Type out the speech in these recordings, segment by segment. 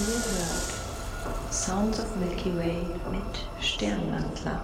Ihr hört Sounds of Milky Way mit Sternwandler.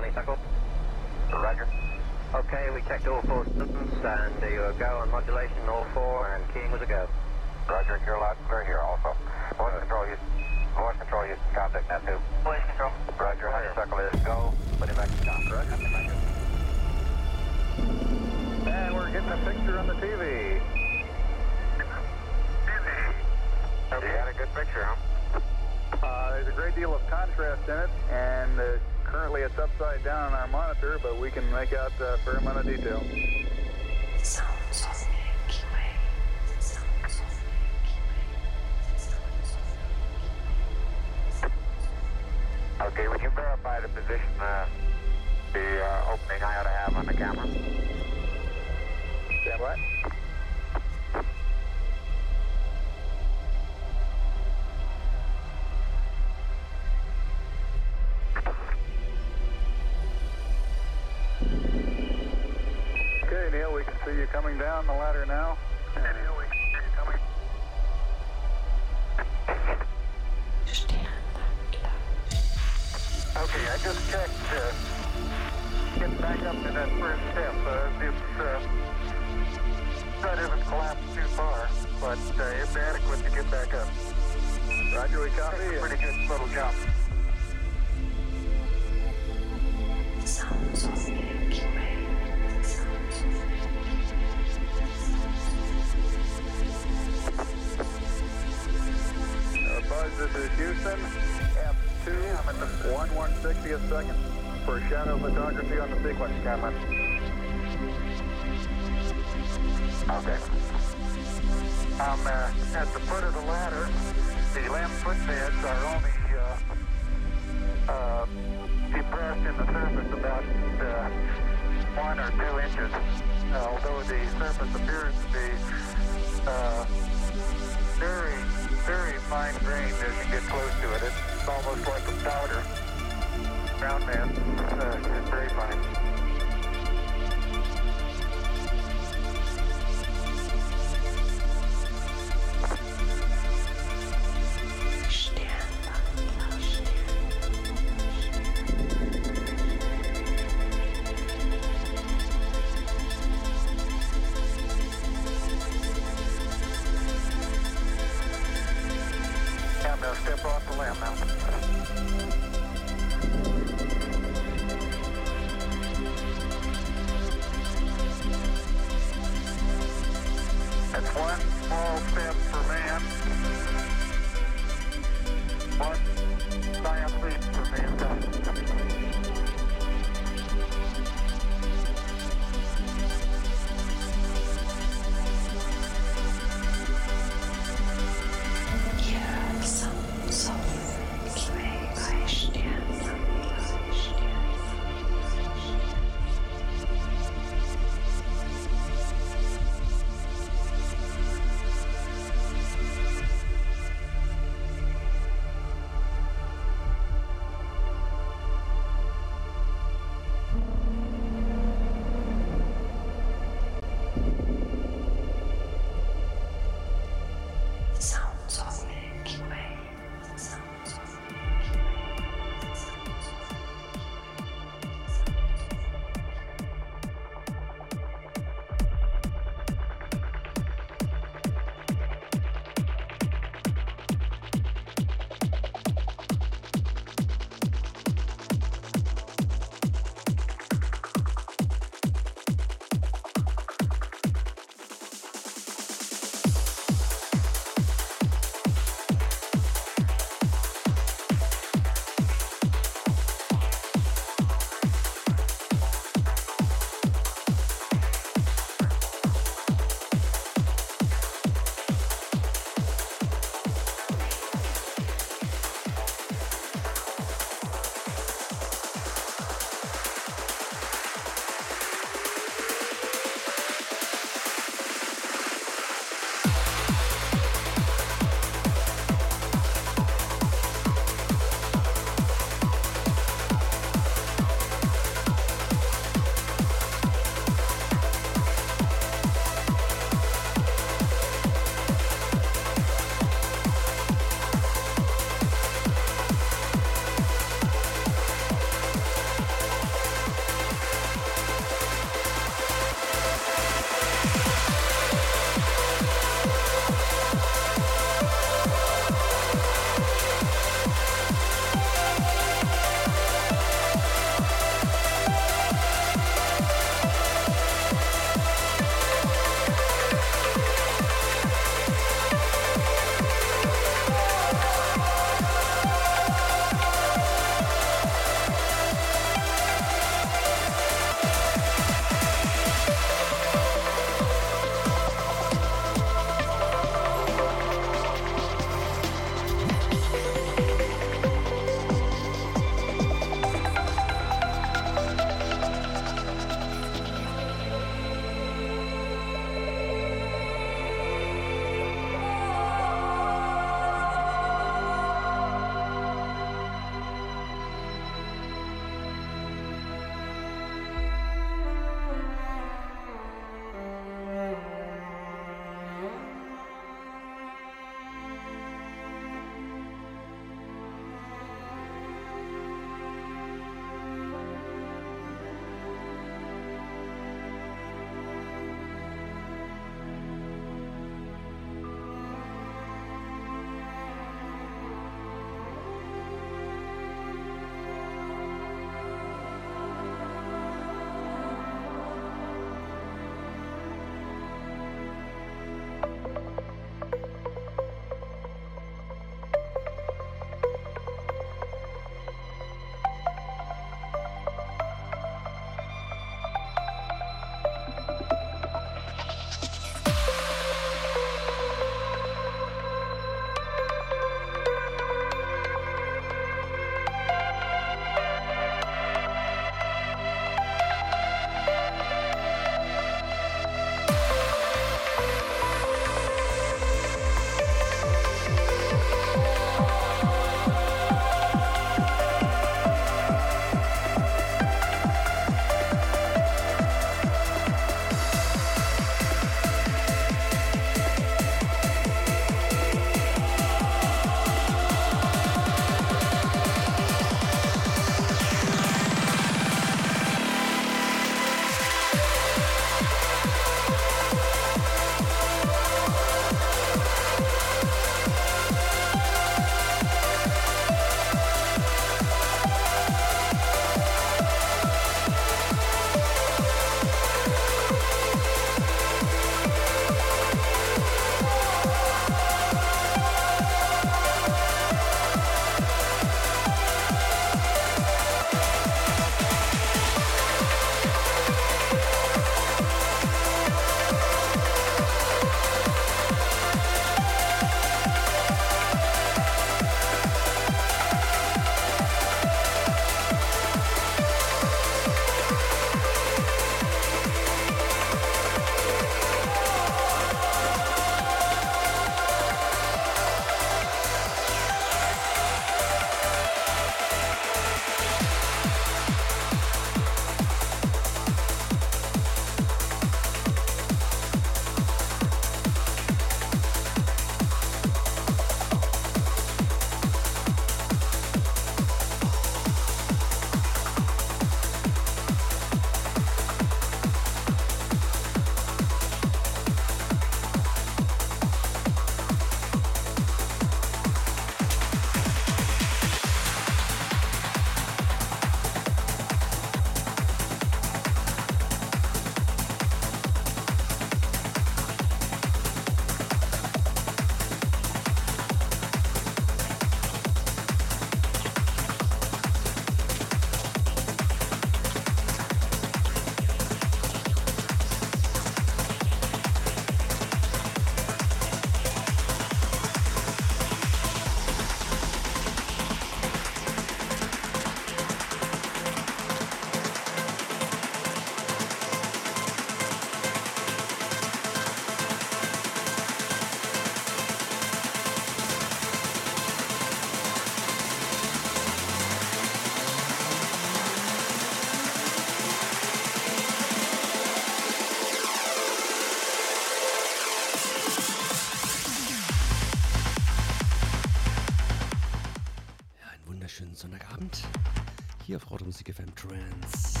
Musik FM Trance.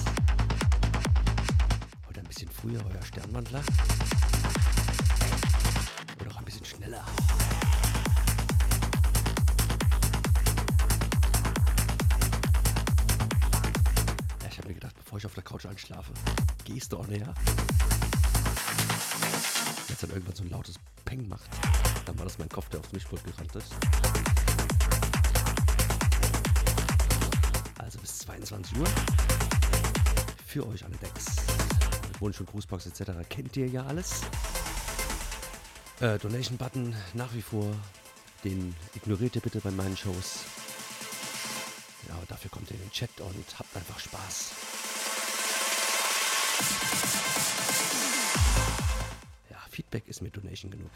Heute ein bisschen früher, euer Sternwandler. Oder auch ein bisschen schneller. Ja, ich habe mir gedacht, bevor ich auf der Couch einschlafe, gehst du auch näher. Jetzt dann irgendwann so ein lautes Peng macht. Dann war das mein Kopf, der aufs Mischpult gerannt ist. Also bis 22 Uhr. Für euch alle Decks. Wunsch und Grußbox etc. kennt ihr ja alles. Äh, Donation-Button nach wie vor. Den ignoriert ihr bitte bei meinen Shows. Ja, dafür kommt ihr in den Chat und habt einfach Spaß. Feedback ist mir Donation genug.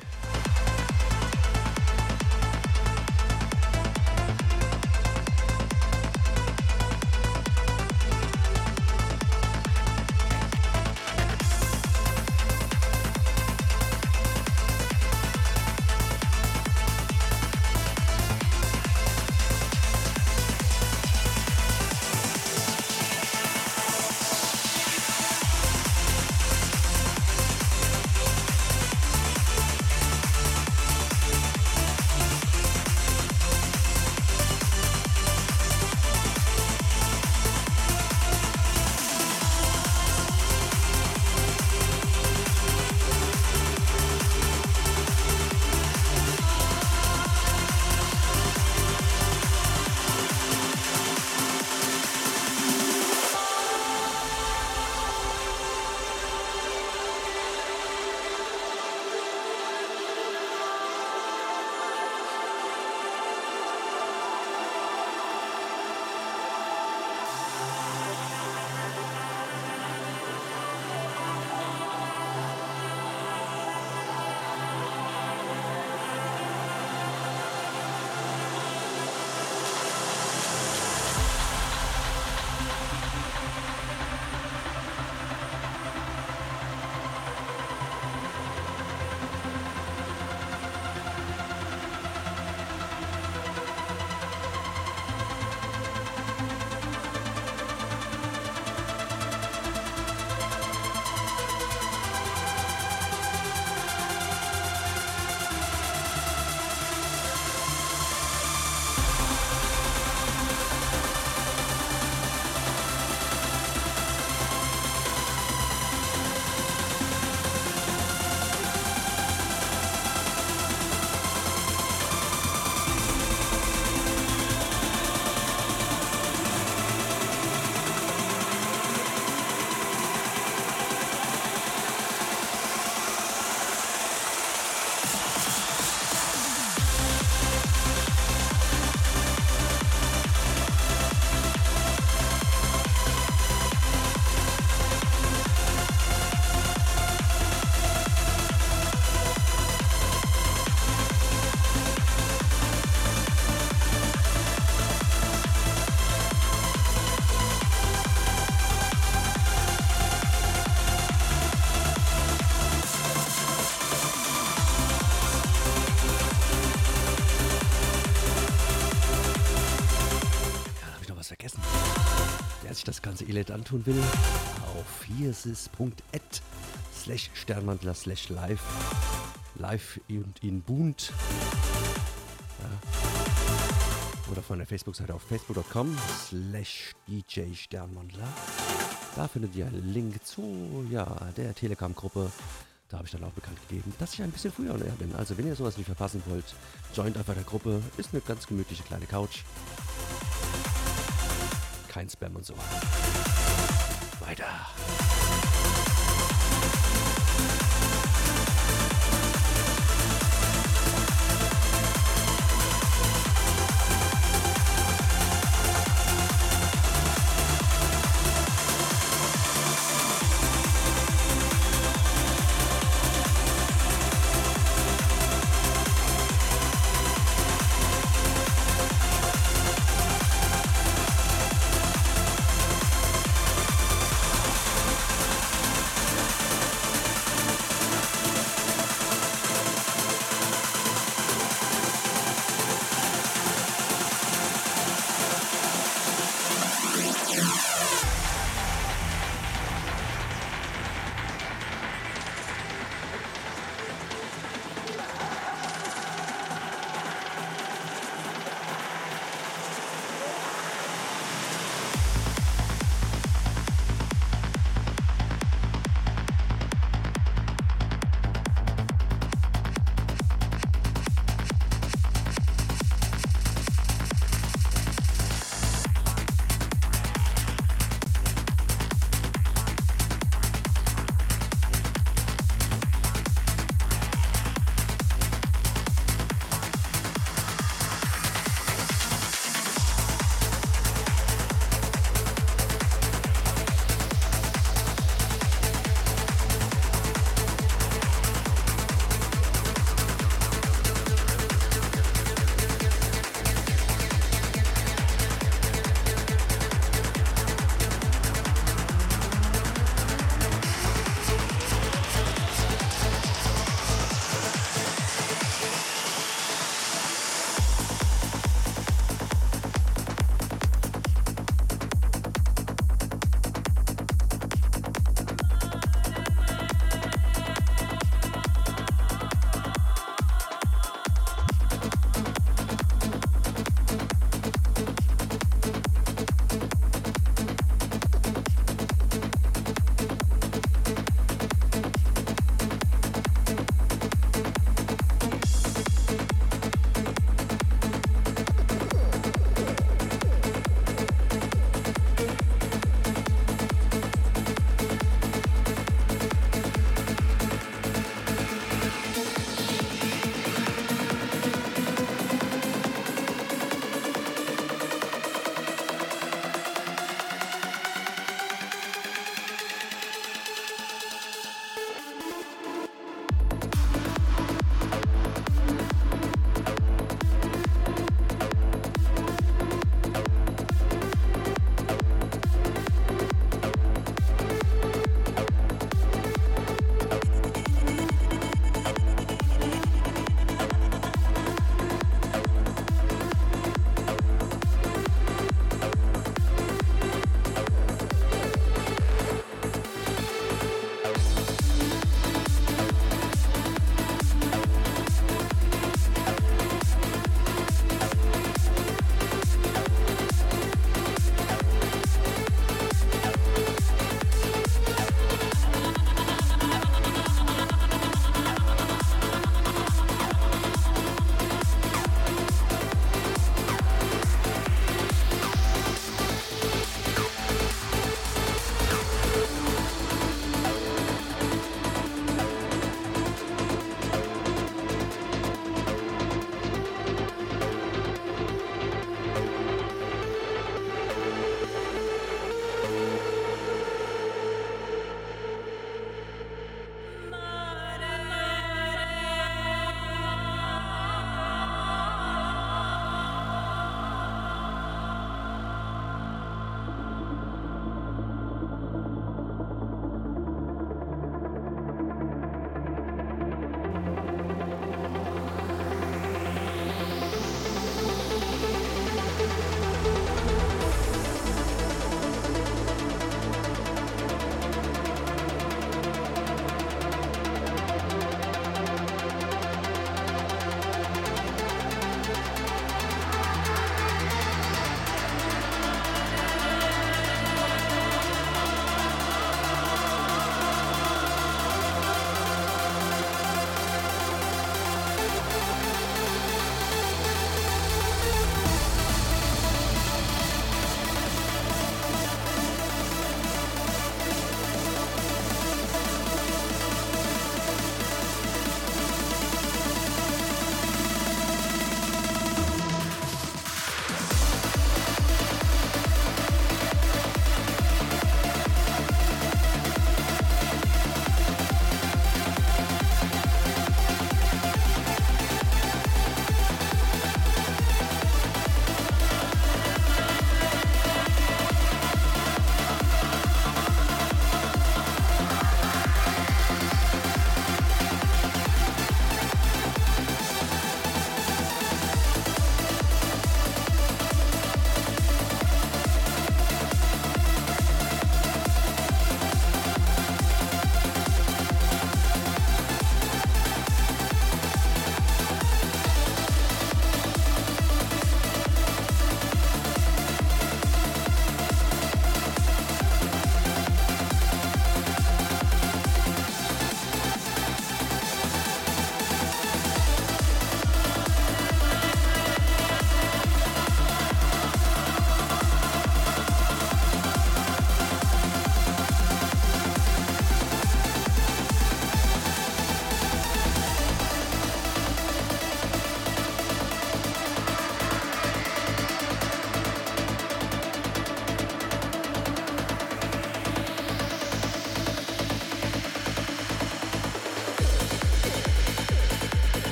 Ganze Elend antun will, auf hiersis.at slash Sternmantler slash live. Live und in Bund. Ja. Oder von der Facebook-Seite auf facebook.com slash DJ Sternmantler. Da findet ihr einen Link zu ja, der Telegram-Gruppe. Da habe ich dann auch bekannt gegeben, dass ich ein bisschen früher on air bin. Also wenn ihr sowas nicht verpassen wollt, joint einfach der Gruppe. Ist eine ganz gemütliche kleine Couch. Kein Spam und so. Weiter.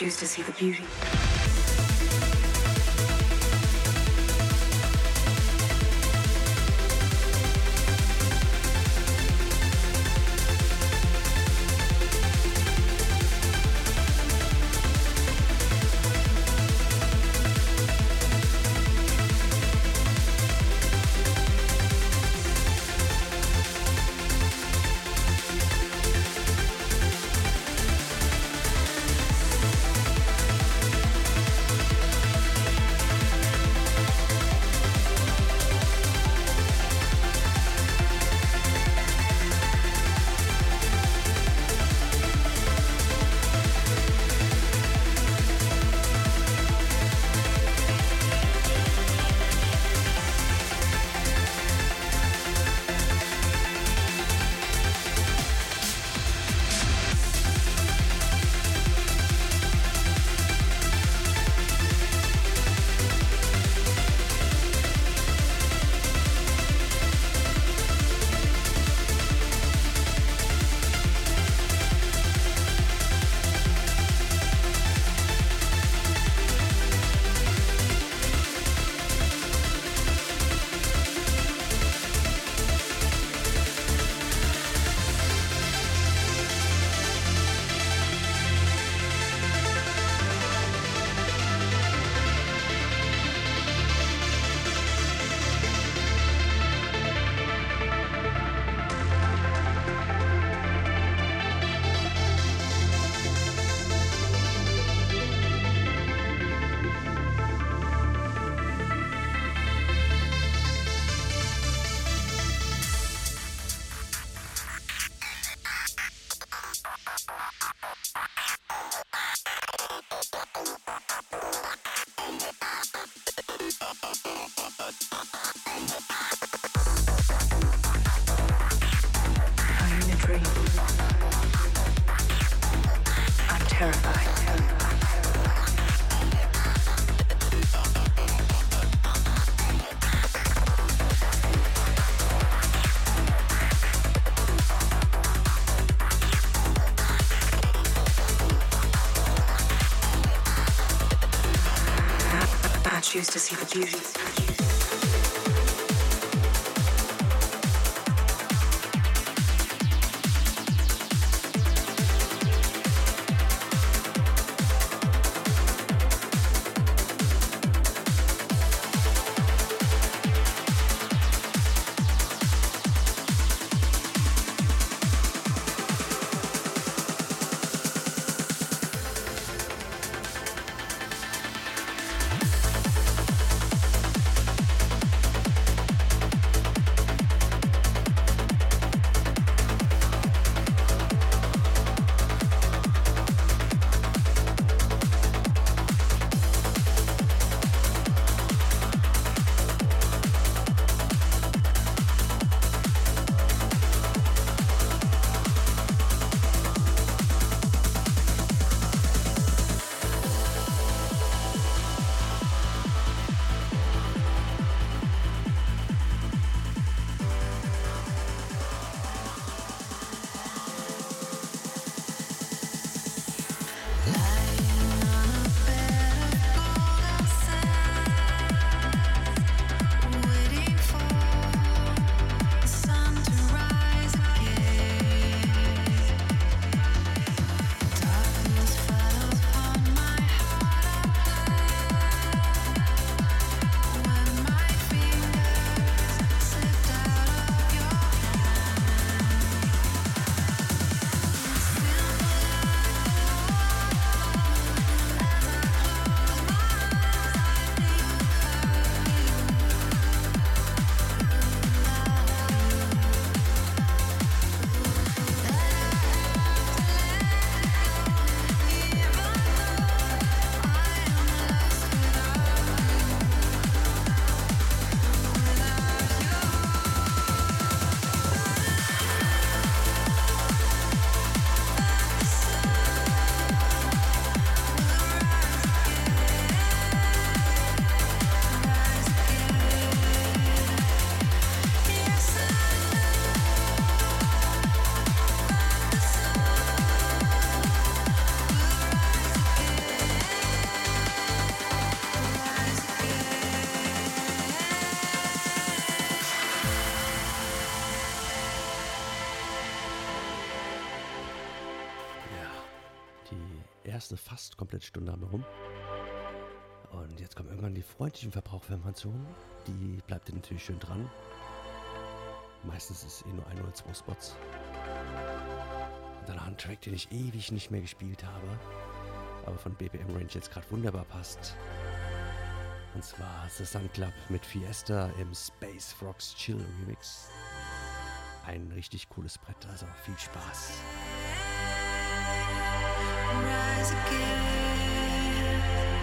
Choose to see the beauty. Terrified. Fast komplett Stunde haben wir rum. Und jetzt kommen irgendwann die freundlichen Verbraucherinformationen. Die bleibt ihr natürlich schön dran. Meistens ist es eh nur ein oder zwei Spots. Und danach ein Track, den ich ewig nicht mehr gespielt habe, aber von BPM Range jetzt gerade wunderbar passt. Und zwar The Sun Club mit Fiesta im Space Frogs Chill Remix. Ein richtig cooles Brett, also viel Spaß. Rise again.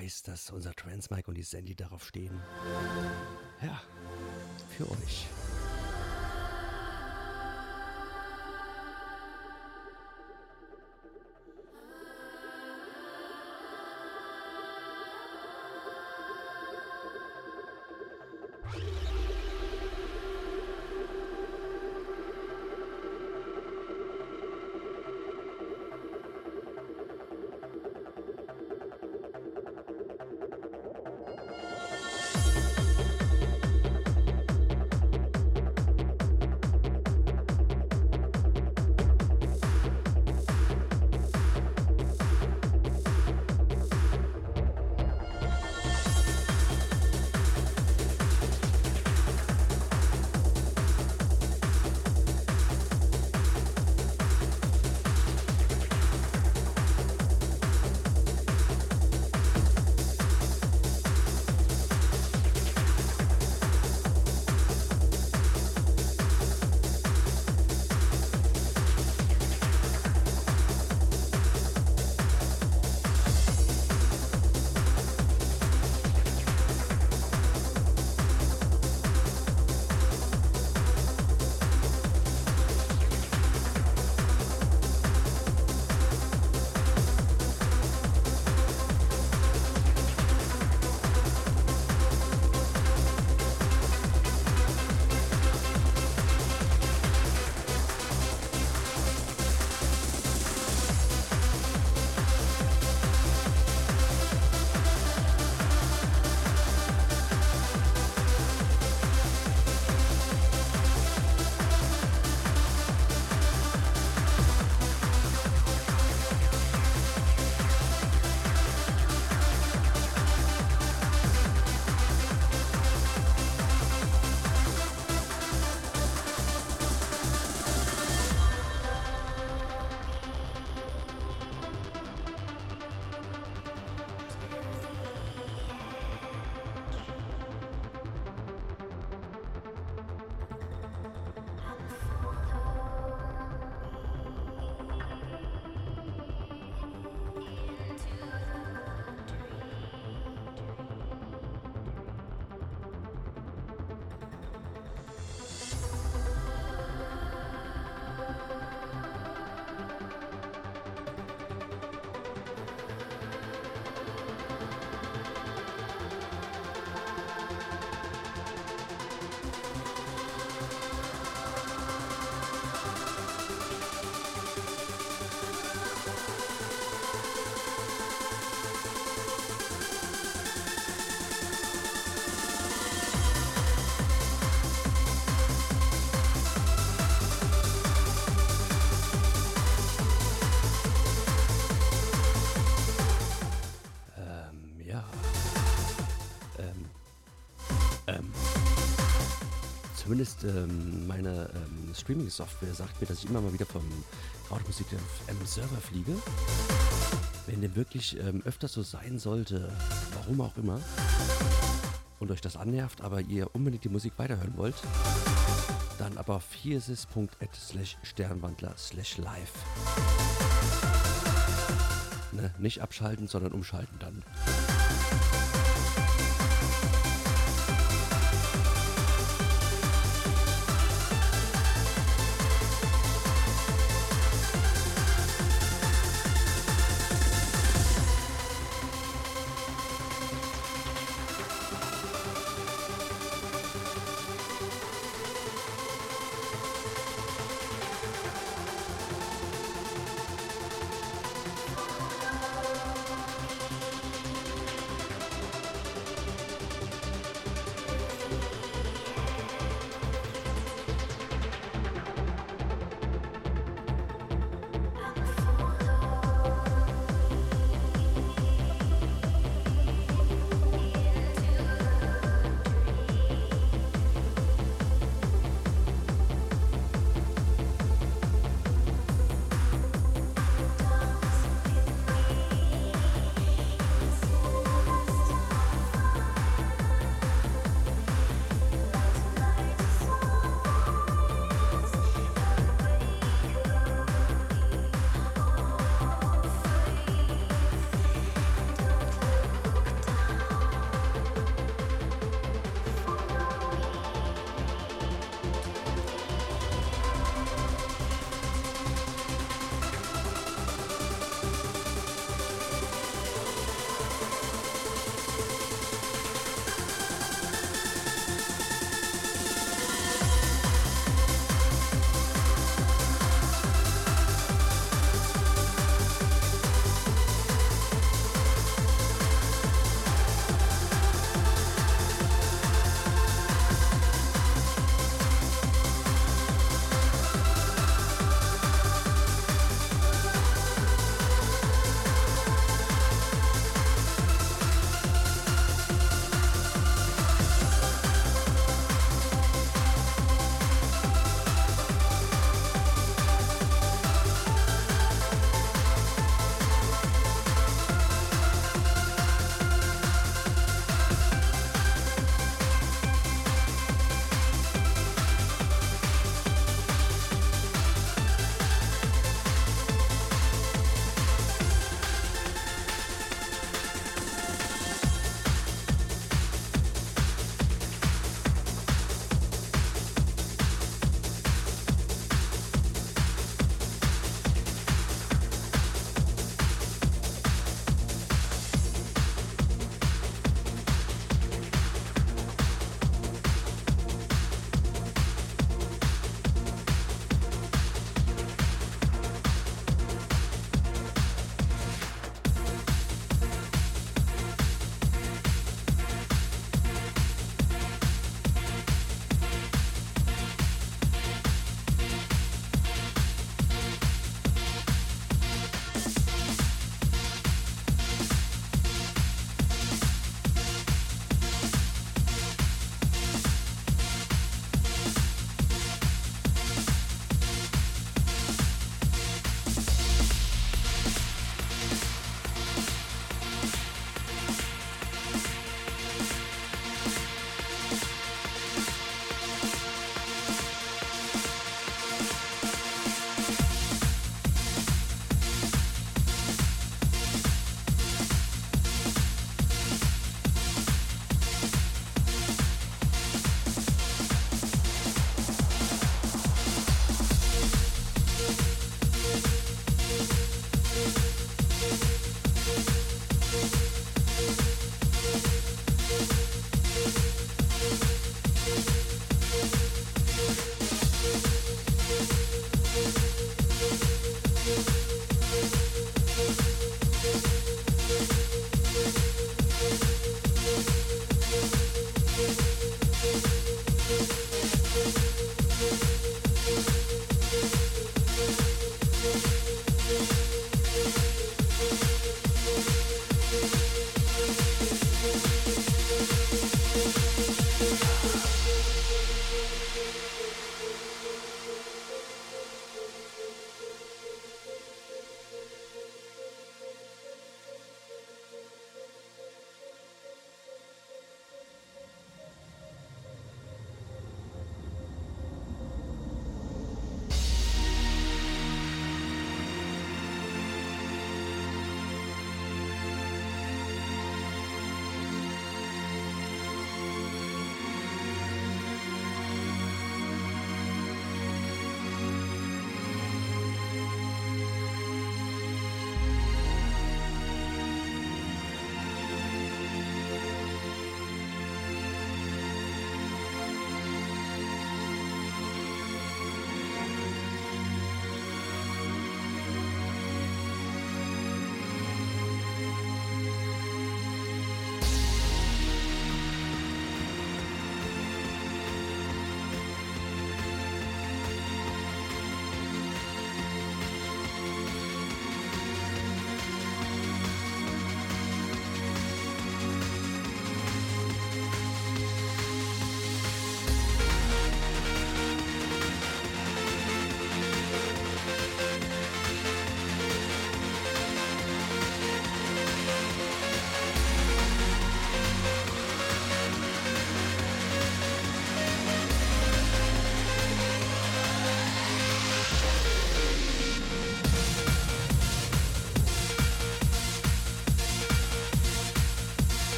Weiß, dass unser Trans Mike und die Sandy darauf stehen. Zumindest ähm, meine ähm, Streaming-Software sagt mir, dass ich immer mal wieder vom Automusik auf einem Server fliege. Wenn dem wirklich ähm, öfters so sein sollte, warum auch immer, und euch das annervt, aber ihr unbedingt die Musik weiterhören wollt, dann aber auf hiersys.at slash Sternwandler slash live. Ne, nicht abschalten, sondern umschalten dann.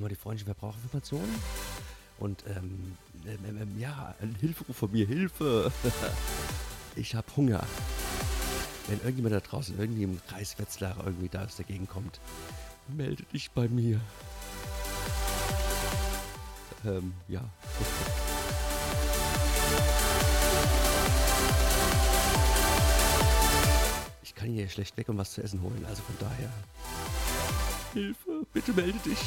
Gleich nochmal die freundlichen Verbraucherinformationen. Und ähm, ähm, ähm, ja, ein Hilferuf von mir, Hilfe! ich habe Hunger. Wenn irgendjemand da draußen, irgendwie im Kreis Wetzlar irgendwie da ist, dagegen kommt, melde dich bei mir. Ähm, ja. Ich kann hier schlecht weg und was zu essen holen, also von daher. Hilfe, bitte melde dich.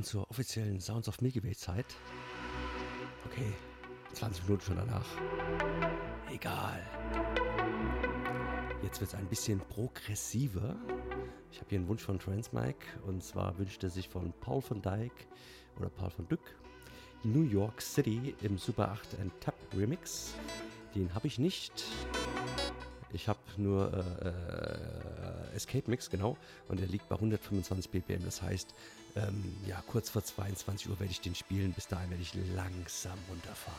Willkommen zur offiziellen Sounds of Milky Way Zeit. Okay, 20 Minuten schon danach. Egal. Jetzt wird es ein bisschen progressiver. Ich habe hier einen Wunsch von Transmike und zwar wünscht er sich von Paul van Dyk oder Paul van Dyck New York City im Super 8 and Tap Remix. Den habe ich nicht. Ich habe nur äh, äh, Escape Mix, genau, und der liegt bei 125 BPM. Das heißt, ähm, ja, kurz vor 22 Uhr werde ich den spielen. Bis dahin werde ich langsam runterfahren.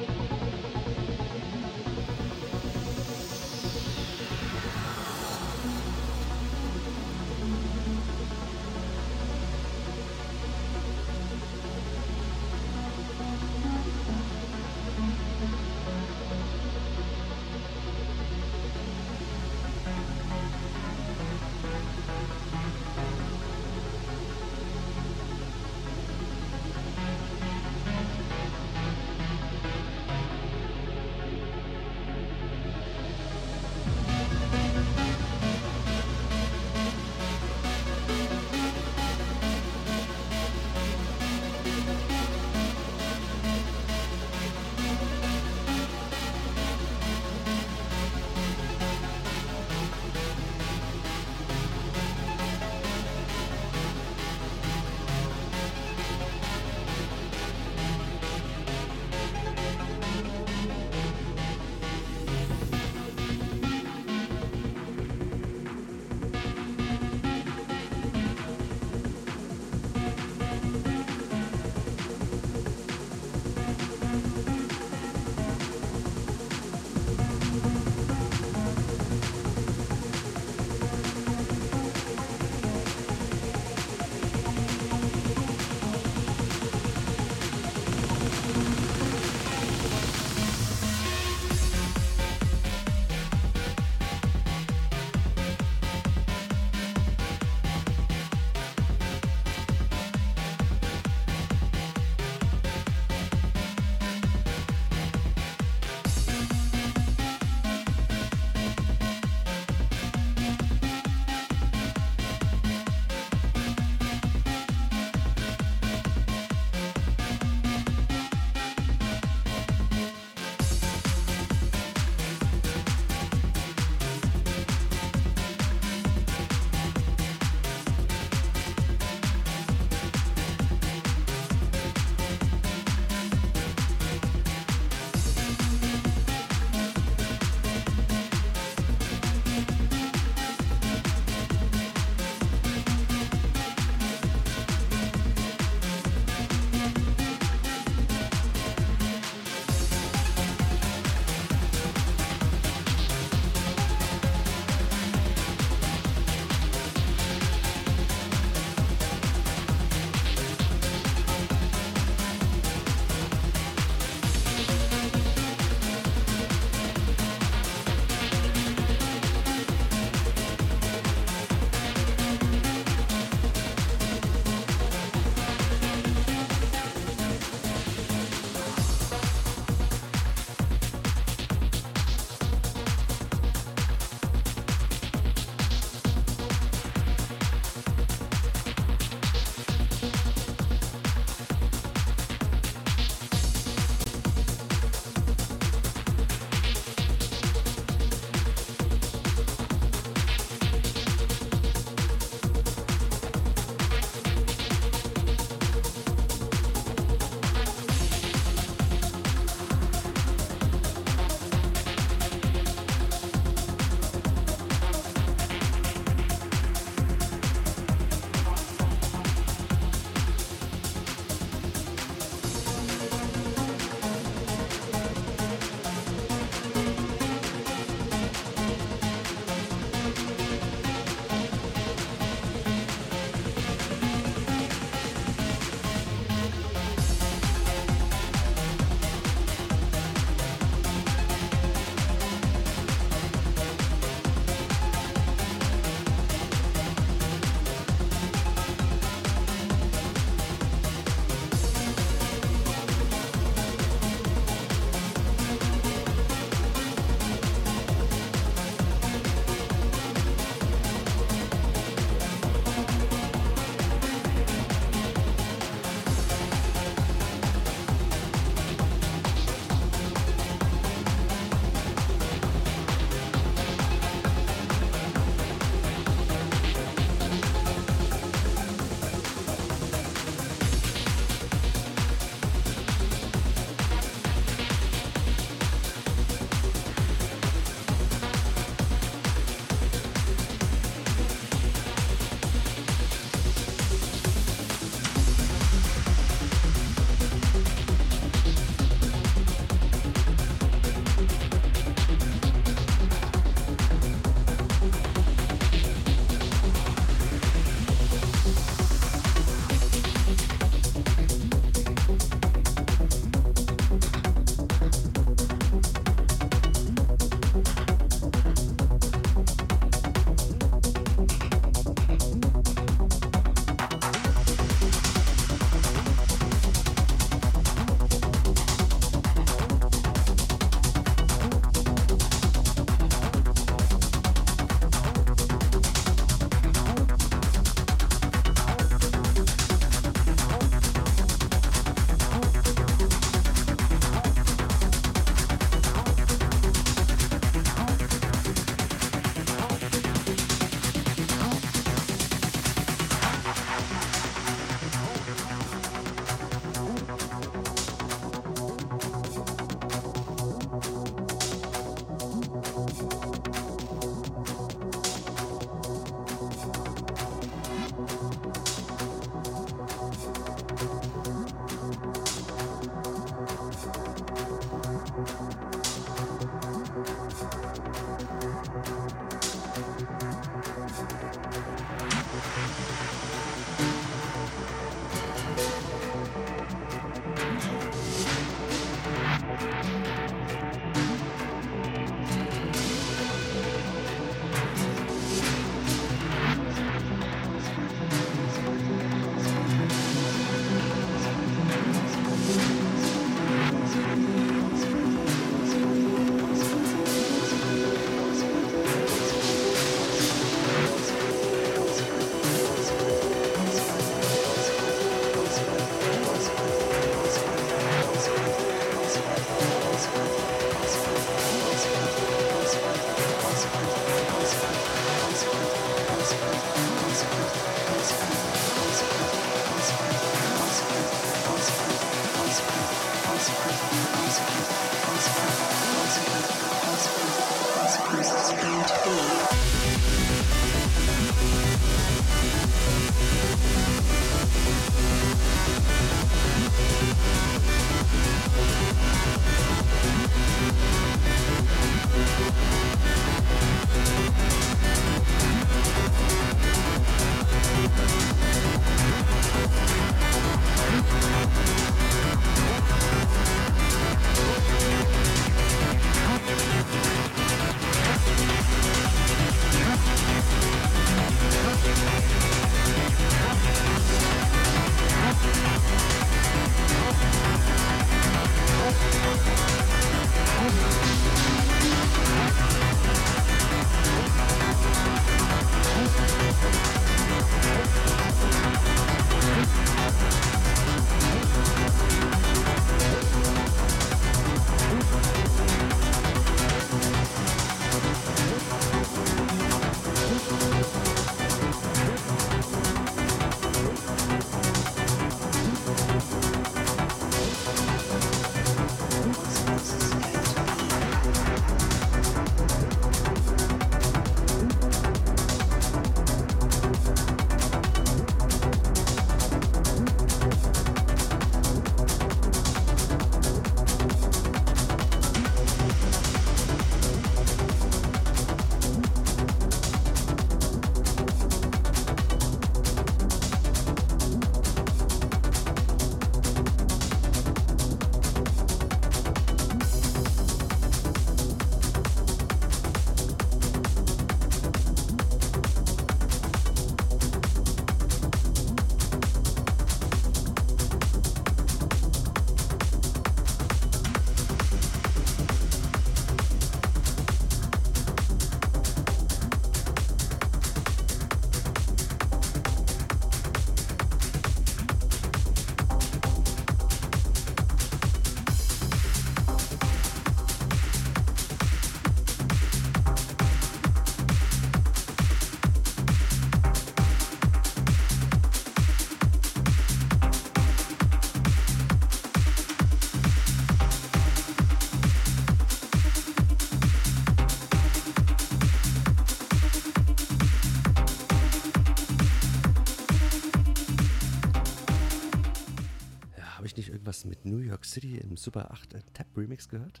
Super 8 äh, Tap Remix gehört?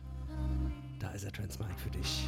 Da ist er Transmike für dich.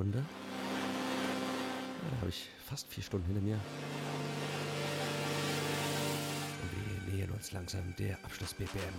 Stunde. Da habe ich fast vier Stunden hinter mir. Und wir nähern uns langsam der Abschluss-BPM.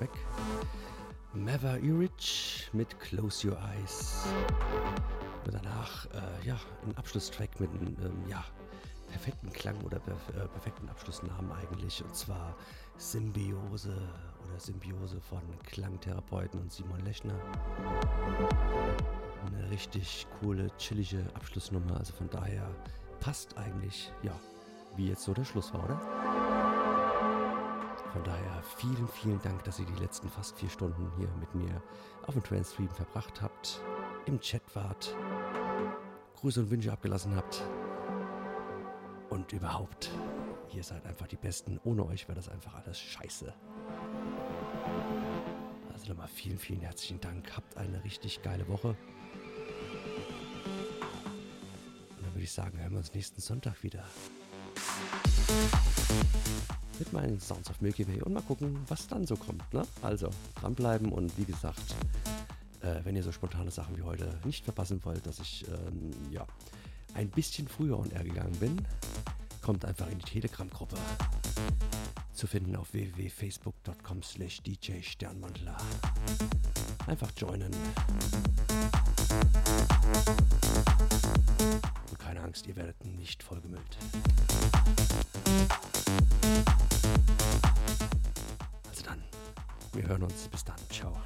Track. Mava Urich mit Close Your Eyes. Und danach, äh, ja, ein Abschlusstrack mit einem, ähm, ja, perfekten Klang oder perf äh, perfekten Abschlussnamen eigentlich. Und zwar Symbiose oder Symbiose von Klangtherapeuten und Simon Lechner. Eine richtig coole, chillige Abschlussnummer. Also von daher passt eigentlich, ja, wie jetzt so der Schluss war, oder? Von daher vielen, vielen Dank, dass ihr die letzten fast vier Stunden hier mit mir auf dem Transstream verbracht habt, im Chat wart, Grüße und Wünsche abgelassen habt und überhaupt, ihr seid einfach die Besten. Ohne euch wäre das einfach alles scheiße. Also nochmal vielen, vielen herzlichen Dank. Habt eine richtig geile Woche. Und dann würde ich sagen, hören wir uns nächsten Sonntag wieder mit meinen Sounds of Milky Way und mal gucken, was dann so kommt. Ne? Also dranbleiben und wie gesagt, äh, wenn ihr so spontane Sachen wie heute nicht verpassen wollt, dass ich ähm, ja ein bisschen früher on air gegangen bin, kommt einfach in die Telegram-Gruppe. Zu finden auf www.facebook.com slash DJ Sternmantler. Einfach joinen. Und keine Angst, ihr werdet nicht vollgemüllt. Also dann, wir hören uns. Bis dann. Ciao.